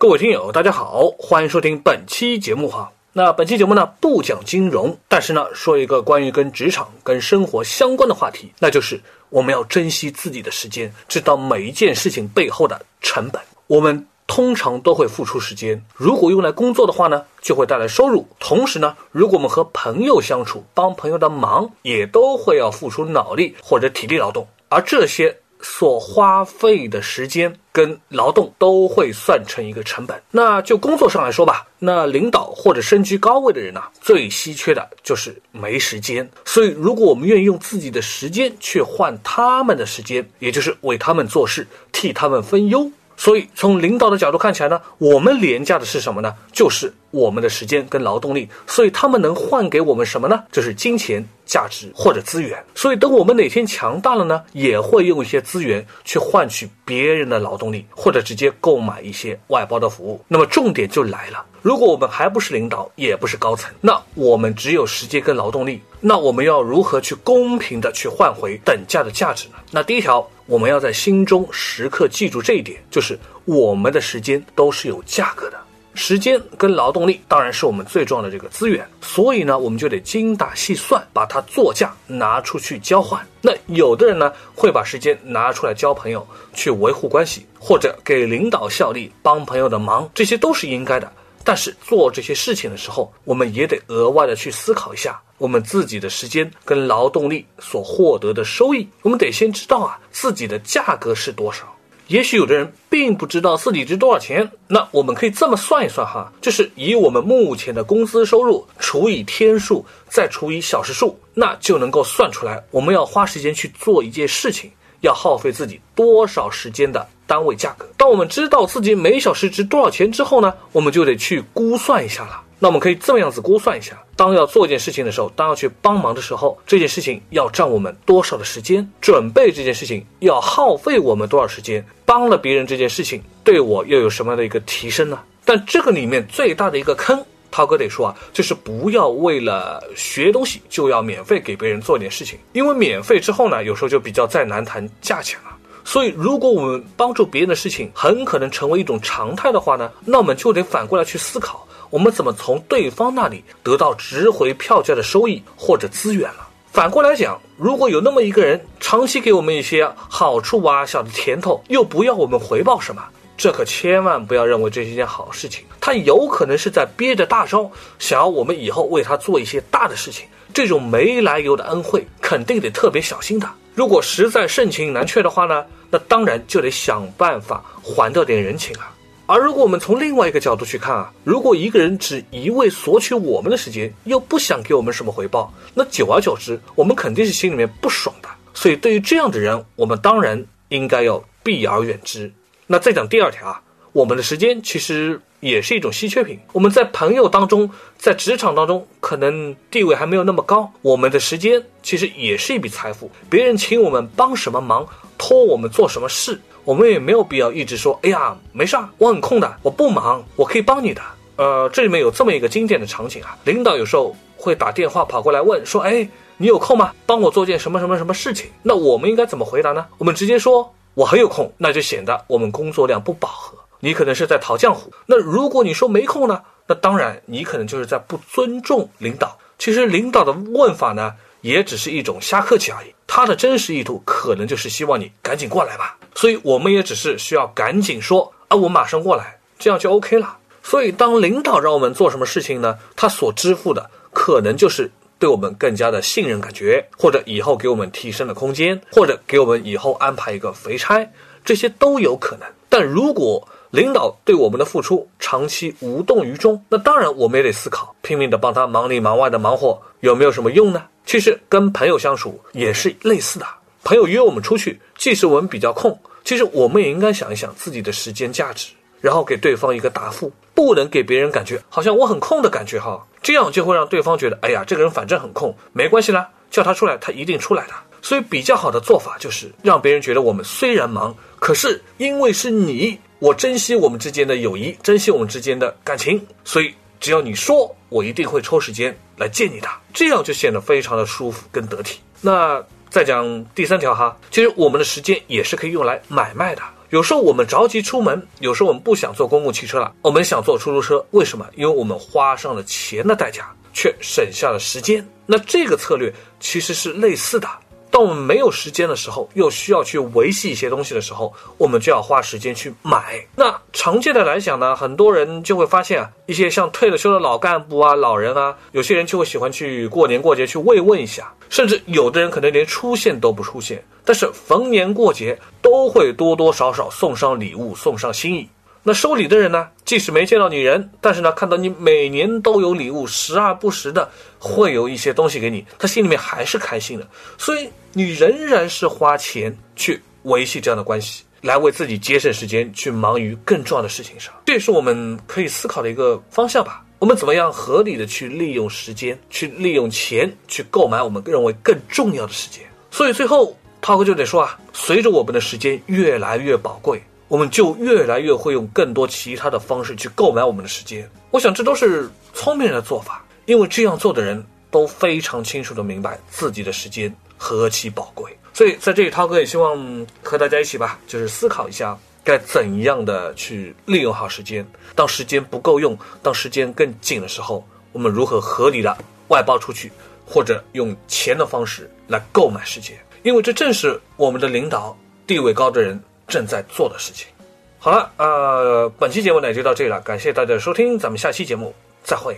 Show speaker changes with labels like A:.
A: 各位听友，大家好，欢迎收听本期节目哈。那本期节目呢不讲金融，但是呢说一个关于跟职场、跟生活相关的话题，那就是我们要珍惜自己的时间，知道每一件事情背后的成本。我们通常都会付出时间，如果用来工作的话呢，就会带来收入。同时呢，如果我们和朋友相处，帮朋友的忙，也都会要付出脑力或者体力劳动，而这些。所花费的时间跟劳动都会算成一个成本。那就工作上来说吧，那领导或者身居高位的人呢，最稀缺的就是没时间。所以，如果我们愿意用自己的时间去换他们的时间，也就是为他们做事，替他们分忧。所以，从领导的角度看起来呢，我们廉价的是什么呢？就是我们的时间跟劳动力。所以，他们能换给我们什么呢？就是金钱、价值或者资源。所以，等我们哪天强大了呢，也会用一些资源去换取别人的劳动力，或者直接购买一些外包的服务。那么，重点就来了。如果我们还不是领导，也不是高层，那我们只有时间跟劳动力，那我们要如何去公平的去换回等价的价值呢？那第一条，我们要在心中时刻记住这一点，就是我们的时间都是有价格的，时间跟劳动力当然是我们最重要的这个资源，所以呢，我们就得精打细算，把它作价拿出去交换。那有的人呢，会把时间拿出来交朋友，去维护关系，或者给领导效力，帮朋友的忙，这些都是应该的。但是做这些事情的时候，我们也得额外的去思考一下我们自己的时间跟劳动力所获得的收益。我们得先知道啊自己的价格是多少。也许有的人并不知道自己值多少钱，那我们可以这么算一算哈，就是以我们目前的工资收入除以天数，再除以小时数，那就能够算出来我们要花时间去做一件事情。要耗费自己多少时间的单位价格？当我们知道自己每小时值多少钱之后呢，我们就得去估算一下了。那我们可以这么样子估算一下：当要做一件事情的时候，当要去帮忙的时候，这件事情要占我们多少的时间？准备这件事情要耗费我们多少时间？帮了别人这件事情对我又有什么样的一个提升呢？但这个里面最大的一个坑。涛哥得说啊，就是不要为了学东西就要免费给别人做点事情，因为免费之后呢，有时候就比较再难谈价钱了。所以，如果我们帮助别人的事情很可能成为一种常态的话呢，那我们就得反过来去思考，我们怎么从对方那里得到值回票价的收益或者资源了。反过来讲，如果有那么一个人长期给我们一些好处啊、小的甜头，又不要我们回报什么。这可千万不要认为这是一件好事情，他有可能是在憋着大招，想要我们以后为他做一些大的事情。这种没来由的恩惠，肯定得特别小心的。如果实在盛情难却的话呢，那当然就得想办法还掉点人情啊。而如果我们从另外一个角度去看啊，如果一个人只一味索取我们的时间，又不想给我们什么回报，那久而久之，我们肯定是心里面不爽的。所以对于这样的人，我们当然应该要避而远之。那再讲第二条啊，我们的时间其实也是一种稀缺品。我们在朋友当中，在职场当中，可能地位还没有那么高，我们的时间其实也是一笔财富。别人请我们帮什么忙，托我们做什么事，我们也没有必要一直说：“哎呀，没事儿，我很空的，我不忙，我可以帮你的。”呃，这里面有这么一个经典的场景啊，领导有时候会打电话跑过来问说：“哎，你有空吗？帮我做件什么什么什么事情？”那我们应该怎么回答呢？我们直接说。我很有空，那就显得我们工作量不饱和。你可能是在讨浆糊。那如果你说没空呢？那当然，你可能就是在不尊重领导。其实领导的问法呢，也只是一种瞎客气而已。他的真实意图可能就是希望你赶紧过来吧。所以我们也只是需要赶紧说啊，我马上过来，这样就 OK 了。所以当领导让我们做什么事情呢？他所支付的可能就是。对我们更加的信任感觉，或者以后给我们提升的空间，或者给我们以后安排一个肥差，这些都有可能。但如果领导对我们的付出长期无动于衷，那当然我们也得思考，拼命的帮他忙里忙外的忙活有没有什么用呢？其实跟朋友相处也是类似的，朋友约我们出去，即使我们比较空，其实我们也应该想一想自己的时间价值。然后给对方一个答复，不能给别人感觉好像我很空的感觉哈，这样就会让对方觉得，哎呀，这个人反正很空，没关系啦，叫他出来，他一定出来的。所以比较好的做法就是让别人觉得我们虽然忙，可是因为是你，我珍惜我们之间的友谊，珍惜我们之间的感情，所以只要你说，我一定会抽时间来见你的，这样就显得非常的舒服跟得体。那再讲第三条哈，其实我们的时间也是可以用来买卖的。有时候我们着急出门，有时候我们不想坐公共汽车了，我们想坐出租车，为什么？因为我们花上了钱的代价，却省下了时间。那这个策略其实是类似的。当我们没有时间的时候，又需要去维系一些东西的时候，我们就要花时间去买。那常见的来讲呢，很多人就会发现啊，一些像退了休的老干部啊、老人啊，有些人就会喜欢去过年过节去慰问一下，甚至有的人可能连出现都不出现，但是逢年过节都会多多少少送上礼物、送上心意。那收礼的人呢？即使没见到你人，但是呢，看到你每年都有礼物，时而不时的会有一些东西给你，他心里面还是开心的。所以你仍然是花钱去维系这样的关系，来为自己节省时间，去忙于更重要的事情上。这也是我们可以思考的一个方向吧。我们怎么样合理的去利用时间，去利用钱，去购买我们认为更重要的时间？所以最后，涛哥就得说啊，随着我们的时间越来越宝贵。我们就越来越会用更多其他的方式去购买我们的时间。我想这都是聪明人的做法，因为这样做的人都非常清楚的明白自己的时间何其宝贵。所以在这里，涛哥也希望和大家一起吧，就是思考一下该怎样的去利用好时间。当时间不够用，当时间更紧的时候，我们如何合理的外包出去，或者用钱的方式来购买时间？因为这正是我们的领导地位高的人。正在做的事情。好了，呃，本期节目呢就到这里了，感谢大家的收听，咱们下期节目再会。